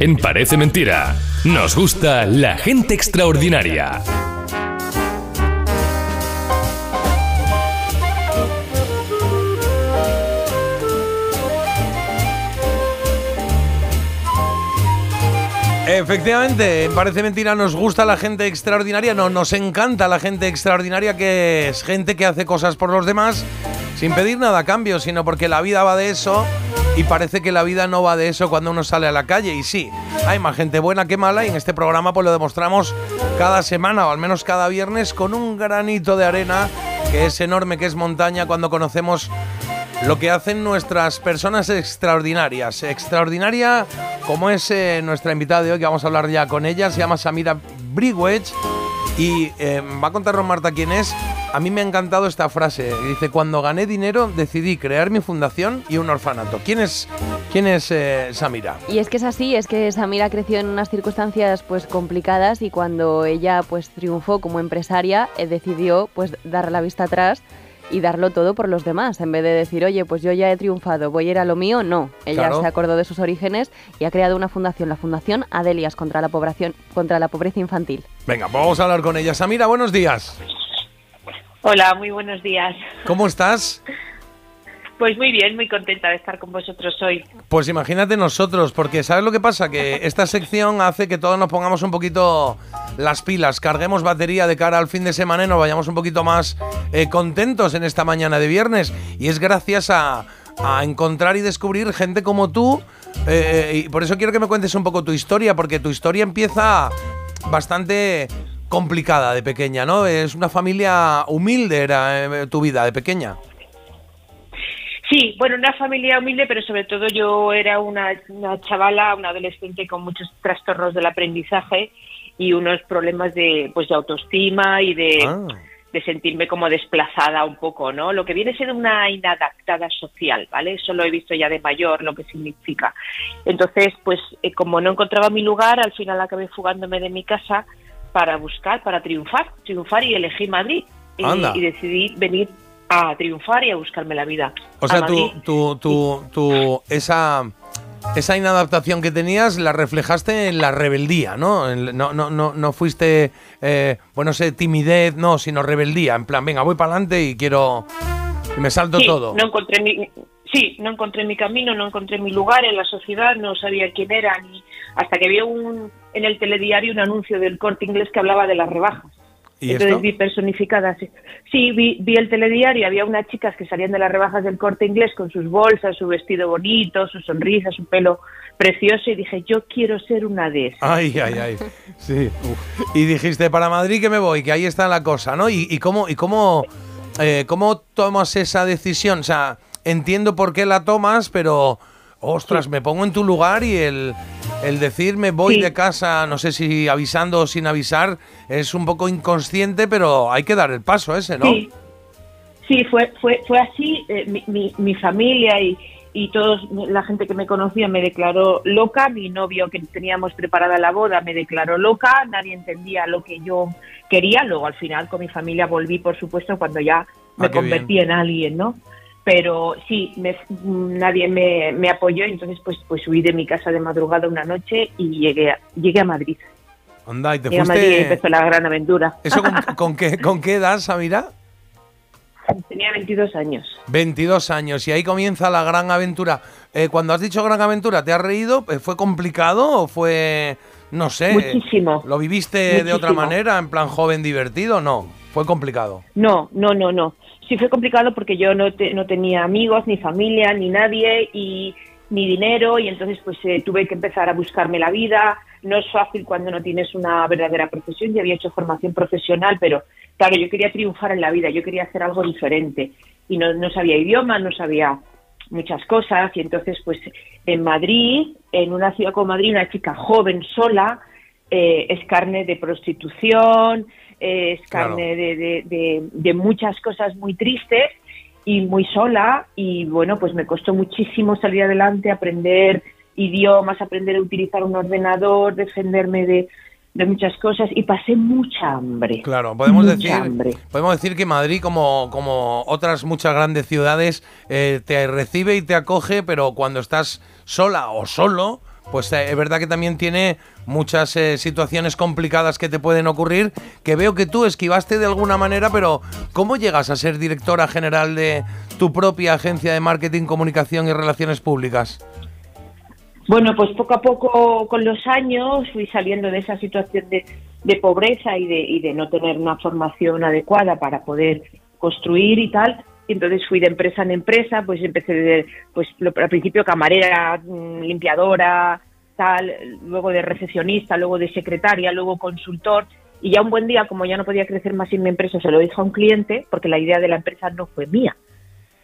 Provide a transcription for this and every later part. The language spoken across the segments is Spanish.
En Parece Mentira, nos gusta la gente extraordinaria. Efectivamente, parece mentira, nos gusta la gente extraordinaria, no, nos encanta la gente extraordinaria que es gente que hace cosas por los demás sin pedir nada a cambio, sino porque la vida va de eso y parece que la vida no va de eso cuando uno sale a la calle. Y sí, hay más gente buena que mala y en este programa pues lo demostramos cada semana o al menos cada viernes con un granito de arena que es enorme, que es montaña cuando conocemos lo que hacen nuestras personas extraordinarias. Extraordinaria como es eh, nuestra invitada de hoy, que vamos a hablar ya con ella, se llama Samira Brigwedge y eh, va a contarnos Marta quién es. A mí me ha encantado esta frase. Dice, cuando gané dinero decidí crear mi fundación y un orfanato. ¿Quién es, quién es eh, Samira? Y es que es así, es que Samira creció en unas circunstancias pues complicadas y cuando ella pues triunfó como empresaria decidió pues dar la vista atrás y darlo todo por los demás, en vez de decir, oye, pues yo ya he triunfado, voy a ir a lo mío, no. Ella se acordó de sus orígenes y ha creado una fundación, la Fundación Adelias contra la, población, contra la pobreza infantil. Venga, vamos a hablar con ella. Samira, buenos días. Hola, muy buenos días. ¿Cómo estás? Pues muy bien, muy contenta de estar con vosotros hoy. Pues imagínate nosotros, porque ¿sabes lo que pasa? Que esta sección hace que todos nos pongamos un poquito las pilas, carguemos batería de cara al fin de semana y nos vayamos un poquito más eh, contentos en esta mañana de viernes. Y es gracias a, encontrar y descubrir gente como tú. Eh, eh, y por eso quiero que me cuentes un poco tu historia, porque tu historia empieza bastante complicada de pequeña, ¿no? Es una familia humilde, era tu vida de pequeña. Sí, bueno, una familia humilde, pero sobre todo yo era una, chavala, una adolescente con muchos trastornos del aprendizaje y unos problemas de, pues, de autoestima y de, ah. de sentirme como desplazada un poco, ¿no? Lo que viene a ser una inadaptada social, ¿vale? Eso lo he visto ya de mayor, lo que significa. Entonces, pues eh, como no encontraba mi lugar, al final acabé fugándome de mi casa para buscar, para triunfar, triunfar y elegí Madrid. y decidí venir a triunfar y a buscarme la vida. O sea, tú, tú, tú, tú, esa, esa inadaptación que tenías la reflejaste en la rebeldía, ¿no? No, no, no, no fuiste, eh, bueno, sé, timidez, no, sino rebeldía. En plan, venga, voy para adelante y quiero. Y me salto todo. No encontré mi, sí, no encontré mi camino, no encontré mi lugar en la sociedad, no sabía quién era, ni hasta que vi un, en el telediario un anuncio del corte inglés que hablaba de las rebajas. Entonces vi personificadas. Sí, vi, vi el telediario, había unas chicas que salían de las rebajas del corte inglés con sus bolsas, su vestido bonito, su sonrisa, su pelo precioso y dije, yo quiero ser una de esas. Ay, ay, ay. Sí. Y dijiste, para Madrid que me voy, que ahí está la cosa, ¿no? ¿Y, y cómo, y cómo, eh, cómo tomas esa decisión? O sea, entiendo por qué la tomas, pero ostras, me pongo en tu lugar y el, el decir me voy de casa, no sé si avisando o sin avisar, es un poco inconsciente, pero hay que dar el paso ese, ¿no? Sí, fue, fue, fue así. Eh, mi, mi, familia y, y toda la gente que me conocía me declaró loca. Mi novio, que teníamos preparada la boda, me declaró loca. Nadie entendía lo que yo quería. Luego, al final, con mi familia volví, por supuesto, cuando ya me ah, convertí en alguien, ¿no? Pero sí, nadie me, apoyó, entonces pues, pues huí de mi casa de madrugada una noche y llegué a, llegué a Madrid. Anda, y te fuiste... a Madrid y empezó la gran aventura. ¿Eso con, qué, con qué edad, Samira? Tenía 22 años. 22 años, y ahí comienza la gran aventura. Eh, cuando has dicho gran aventura, ¿te has reído? Eh, ¿Fue complicado o fue, no sé? Muchísimo. ¿Lo viviste de otra manera, en plan joven divertido? No, fue complicado. No, no, no, no sí fue complicado porque yo no, no tenía amigos, ni familia, ni nadie y ni dinero y entonces pues eh, tuve que empezar a buscarme la vida. No es fácil cuando no tienes una verdadera profesión. Yo había hecho formación profesional, pero claro, yo quería triunfar en la vida, yo quería hacer algo diferente y no, no sabía idioma, no sabía muchas cosas y entonces pues en Madrid, en una ciudad como Madrid, una chica joven sola eh, es carne de prostitución, es carne de, muchas cosas muy tristes y muy sola. Y bueno, pues me costó muchísimo salir adelante, aprender idiomas, aprender a utilizar un ordenador, defenderme de, muchas cosas. Y pasé mucha hambre. Claro, podemos decir, podemos decir que Madrid, como, como otras muchas grandes ciudades, eh, te recibe y te acoge, pero cuando estás sola o solo, pues eh, es verdad que también tiene muchas eh, situaciones complicadas que te pueden ocurrir, que veo que tú esquivaste de alguna manera, pero ¿cómo llegas a ser directora general de tu propia agencia de marketing, comunicación y relaciones públicas? Bueno, pues poco a poco con los años fui saliendo de esa situación de, pobreza y de, y de no tener una formación adecuada para poder construir y tal, y entonces fui de empresa en empresa, pues empecé de, pues al principio camarera, mm, limpiadora, tal, luego de recepcionista, luego de secretaria, luego consultor, y ya un buen día, como ya no podía crecer más en mi empresa, se lo dije a un cliente, porque la idea de la empresa no fue mía.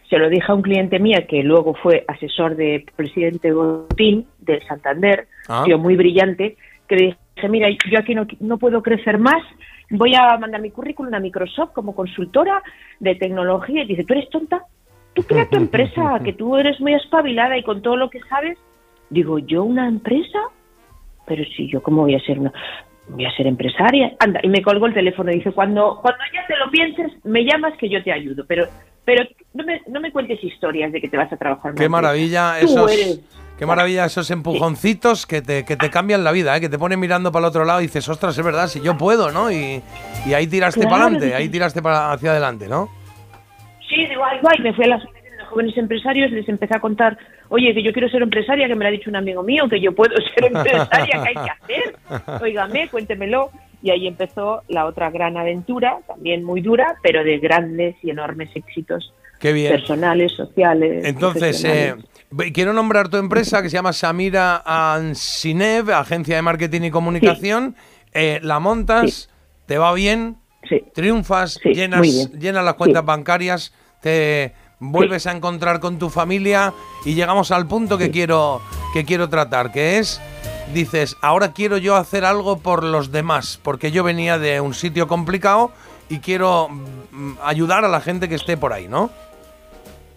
Se lo dije a un cliente mía que luego fue asesor de presidente Botín de Santander, ah. tío muy brillante, que le dije, mira, yo aquí no, no puedo crecer más, voy a mandar mi currículum a Microsoft como consultora de tecnología. Y dice, ¿tú eres tonta? Tú crea tu empresa, que tú eres muy espabilada y con todo lo que sabes. Digo, ¿yo una empresa? Pero si yo, ¿cómo voy a ser una...? Voy a ser empresaria. Anda, y me colgo el teléfono y dice, cuando, cuando ya te lo pienses, me llamas que yo te ayudo. Pero, pero no, me, no me cuentes historias de que te vas a trabajar. Qué maravilla. Esos, Qué maravilla esos empujoncitos que te, que te cambian la vida, ¿eh? que te ponen mirando para el otro lado y dices, ostras, es verdad, si yo puedo, ¿no? Y, y ahí tiraste para adelante, ahí tiraste para, hacia adelante, ¿no? Sí, digo, igual, me fui a las de jóvenes empresarios, les empecé a contar, oye, que yo quiero ser empresaria, que me lo ha dicho un amigo mío, que yo puedo ser empresaria, ¿qué hay que hacer? Óigame, cuéntemelo. Y ahí empezó la otra gran aventura, también muy dura, pero de grandes y enormes éxitos Qué bien. personales, sociales. Entonces, eh, quiero nombrar tu empresa que se llama Samira Ansinev, agencia de marketing y comunicación. Eh, la montas, te va bien, triunfas, llenas, llenas las cuentas bancarias, te vuelves a encontrar con tu familia y llegamos al punto que quiero que quiero tratar, que es dices, ahora quiero yo hacer algo por los demás, porque yo venía de un sitio complicado y quiero mm, ayudar a la gente que esté por ahí, ¿no?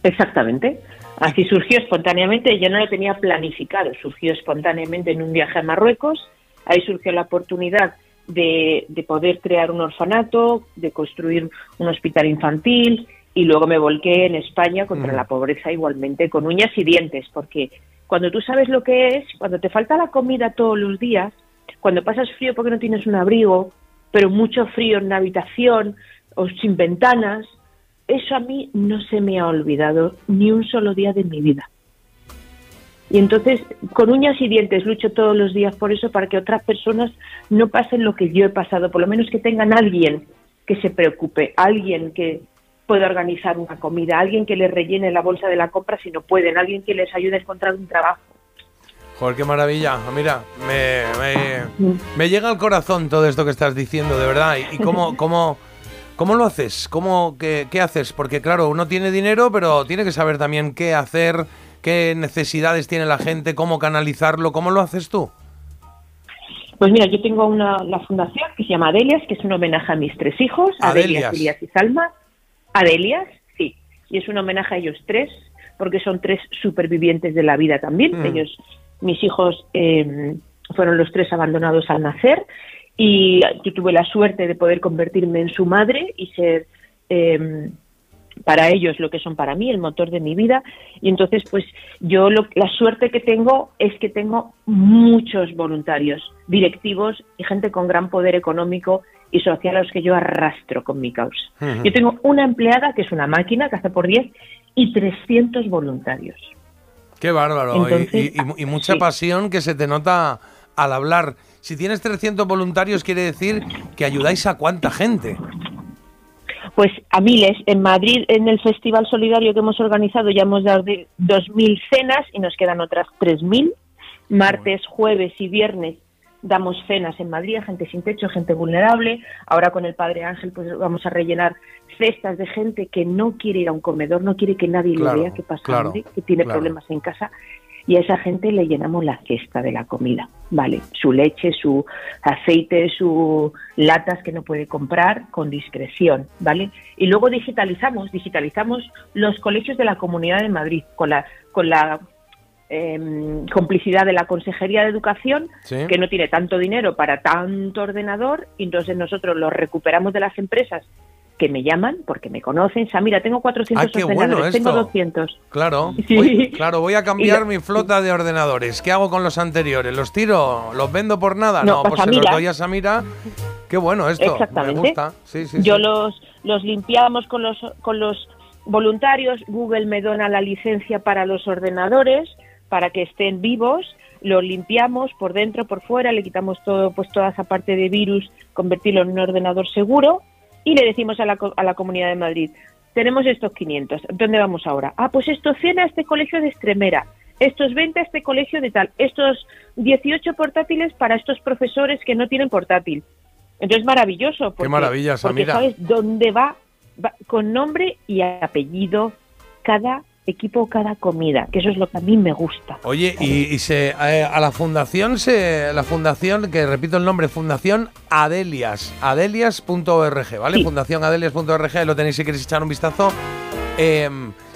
Exactamente. Así surgió espontáneamente, yo no lo tenía planificado, surgió espontáneamente en un viaje a Marruecos, ahí surgió la oportunidad de, poder crear un orfanato, de construir un hospital infantil y luego me volqué en España contra la pobreza igualmente con uñas y dientes, porque cuando tú sabes lo que es, cuando te falta la comida todos los días, cuando pasas frío porque no tienes un abrigo, pero mucho frío en la habitación o sin ventanas, eso a mí no se me ha olvidado ni un solo día de mi vida. Y entonces, con uñas y dientes, lucho todos los días por eso, para que otras personas no pasen lo que yo he pasado, por lo menos que tengan alguien que se preocupe, alguien que pueda organizar una comida, alguien que les rellene la bolsa de la compra si no pueden, alguien que les ayude a encontrar un trabajo. Joder, qué maravilla. Mira, me, me, llega al corazón todo esto que estás diciendo, de verdad. Y, y cómo, cómo ¿Cómo lo haces? ¿Cómo, qué, haces? Porque claro, uno tiene dinero, pero tiene que saber también qué hacer, qué necesidades tiene la gente, cómo canalizarlo. ¿Cómo lo haces tú? Pues mira, yo tengo una, la fundación que se llama Adelias, que es un homenaje a mis tres hijos, Adelias, Adelias y Salma. Adelias, sí, y es un homenaje a ellos tres, porque son tres supervivientes de la vida también. Mm. Ellos, mis hijos, eh, fueron los tres abandonados al nacer y yo tuve la suerte de poder convertirme en su madre y ser em, para ellos lo que son para mí, el motor de mi vida. Y entonces, pues yo la suerte que tengo es que tengo muchos voluntarios, directivos y gente con gran poder económico y social a los que yo arrastro con mi causa. Yo tengo una empleada que es una máquina que hace por 10 y 300 voluntarios. Qué bárbaro. y, mucha pasión que se te nota al hablar. Si tienes 300 voluntarios, quiere decir que ayudáis a cuánta gente. Pues a miles. En Madrid, en el Festival Solidario que hemos organizado, ya hemos dado 2.000 cenas y nos quedan otras 3.000. Martes, jueves y viernes damos cenas en Madrid a gente sin techo, gente vulnerable. Ahora con el Padre Ángel pues vamos a rellenar cestas de gente que no quiere ir a un comedor, no quiere que nadie le vea que pasa que tiene problemas en casa y a esa gente le llenamos la cesta de la comida, ¿vale? Su leche, su aceite, sus latas que no puede comprar con discreción, ¿vale? Y luego digitalizamos, digitalizamos los colegios de la Comunidad de Madrid con la, con la em, complicidad de la Consejería de Educación, que no tiene tanto dinero para tanto ordenador, y entonces nosotros los recuperamos de las empresas que me llaman porque me conocen. O sea, mira, tengo 400 Ah, qué ordenadores, bueno tengo esto. 200. Claro, Sí. voy, claro, voy a cambiar lo- mi flota de ordenadores. ¿Qué hago con los anteriores? ¿Los tiro? ¿Los vendo por nada? No, No, pues pues se los Samira. doy a Samira. Qué bueno esto. Exactamente. Me gusta. Sí, sí, Yo los, los limpiamos con los, con los voluntarios. Google me dona la licencia para los ordenadores para que estén vivos. Los limpiamos por dentro, por fuera, le quitamos todo, pues toda esa parte de virus, convertirlo en un ordenador seguro y le decimos a la, a la Comunidad de Madrid, tenemos estos 500, ¿dónde vamos ahora? Ah, pues esto 100 a este colegio de Extremera, estos 20 a este colegio de tal, estos 18 portátiles para estos profesores que no tienen portátil. Entonces, maravilloso. Porque, maravilla, porque Samira. sabes dónde va, va con nombre y apellido cada equipo, cada comida, que eso es lo que a mí me gusta. Oye, y, y se, eh, a la fundación, se, la fundación, que repito el nombre, Fundación Adelias, adelias.org, ¿vale? Sí. Fundación Adelias.org, lo tenéis si queréis echar un vistazo. Eh,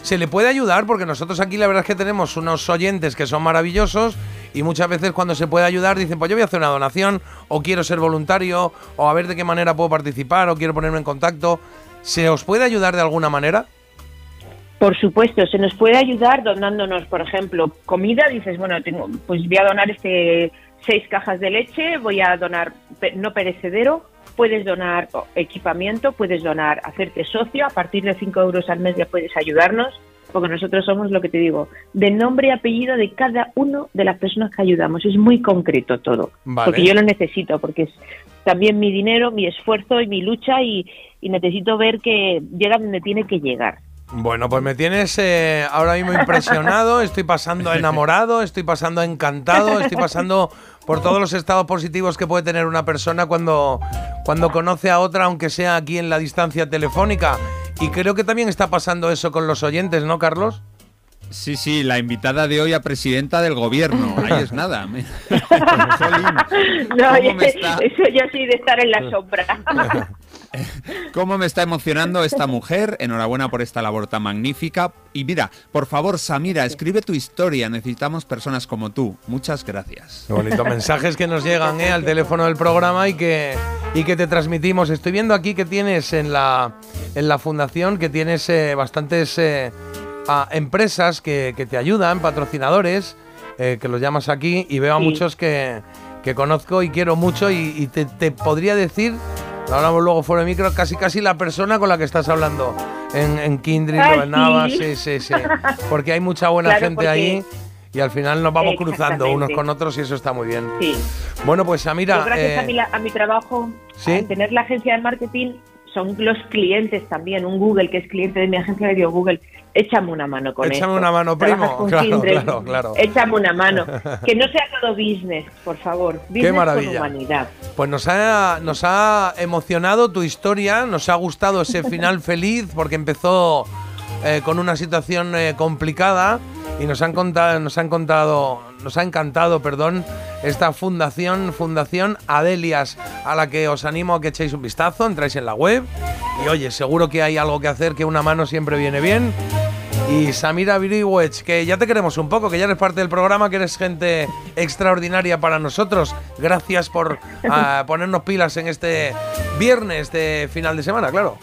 se le puede ayudar porque nosotros aquí la verdad es que tenemos unos oyentes que son maravillosos y muchas veces cuando se puede ayudar dicen, pues yo voy a hacer una donación o quiero ser voluntario o a ver de qué manera puedo participar o quiero ponerme en contacto. ¿Se os puede ayudar de alguna manera? Por supuesto, se nos puede ayudar donándonos, por ejemplo, comida. Dices, bueno, tengo, pues voy a donar este seis cajas de leche, voy a donar no perecedero. Puedes donar equipamiento, puedes donar, hacerte socio. A partir de 5 euros al mes ya puedes ayudarnos, porque nosotros somos lo que te digo, de nombre y apellido de cada uno de las personas que ayudamos. Es muy concreto todo, Vale. porque yo lo necesito, porque es también mi dinero, mi esfuerzo y mi lucha y, y necesito ver que llega donde tiene que llegar. Bueno, pues me tienes eh, ahora mismo impresionado, estoy pasando enamorado, estoy pasando encantado, estoy pasando por todos los estados positivos que puede tener una persona cuando, cuando conoce a otra, aunque sea aquí en la distancia telefónica. Y creo que también está pasando eso con los oyentes, ¿no, Carlos? Sí, sí, la invitada de hoy a presidenta del gobierno. Ahí es nada. Me- No, ¿Cómo me está? eso ya sí de estar en la sombra. ¿Cómo me está emocionando esta mujer? Enhorabuena por esta labor tan magnífica. Y mira, por favor, Samira, escribe tu historia. Necesitamos personas como tú. Muchas gracias. Qué bonitos mensajes que nos llegan ¿eh? al teléfono del programa y que, y que te transmitimos. Estoy viendo aquí que tienes en la, en la fundación, que tienes eh, bastantes eh, ah, empresas que, que te ayudan, patrocinadores, eh, que los llamas aquí, y veo a Sí. muchos que, que conozco y quiero mucho y, y te, te podría decir, lo hablamos luego fuera de micro, casi casi la persona con la que estás hablando en, en Kindred o en Nava, sí. sí, sí, sí. Porque hay mucha buena Claro, gente porque- ahí. Y al final nos vamos cruzando unos con otros y eso está muy bien. Sí. Bueno, pues Samira, Yo gracias eh, a, mi, la- a mi trabajo, ¿sí? al tener la agencia de marketing, son los clientes también. Un Google, que es cliente de mi agencia, digo, Google, échame una mano con Échame esto. una mano, primo. Claro, claro, claro. Échame una mano. Que no sea todo business, por favor. Business maravilla. con humanidad. pues nos ha, nos ha emocionado tu historia, nos ha gustado ese final feliz porque empezó eh, con una situación eh, complicada y nos han contado, nos han contado, nos ha encantado, perdón, esta fundación, Fundación Adelias, a la que os animo a que echéis un vistazo, entráis en la web y oye, seguro que hay algo que hacer, que una mano siempre viene bien. Y Samira Viriwech, que ya te queremos un poco, que ya eres parte del programa, que eres gente extraordinaria para nosotros. Gracias por ah, ponernos pilas en este viernes de final de semana, claro.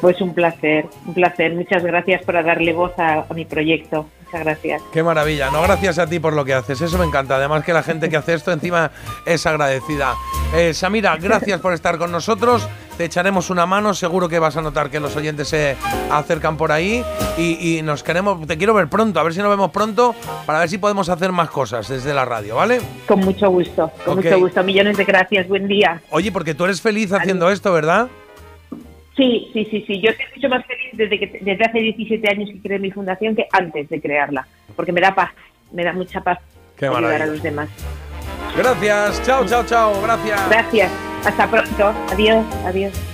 Pues un placer, un placer. Muchas gracias por darle voz a, a mi proyecto. Muchas gracias. Qué maravilla. No, gracias a ti por lo que haces. Eso me encanta. Además que la gente que hace esto encima es agradecida. Eh, Samira, gracias por estar con nosotros. Te echaremos una mano. Seguro que vas a notar que los oyentes se acercan por ahí. Y, y nos queremos, te quiero ver pronto. A ver si nos vemos pronto para ver si podemos hacer más cosas desde la radio, ¿vale? Con mucho gusto, con mucho gusto. Millones de gracias. Buen día. Oye, porque tú eres feliz haciendo esto, ¿verdad? Sí, sí, sí, sí. Yo estoy mucho más feliz desde que desde hace 17 años que creé mi fundación que antes de crearla, porque me da paz, me da mucha paz Qué ayudar a los demás. Gracias. Chao, chao, chao. Gracias. Gracias. Hasta pronto. Adiós, adiós.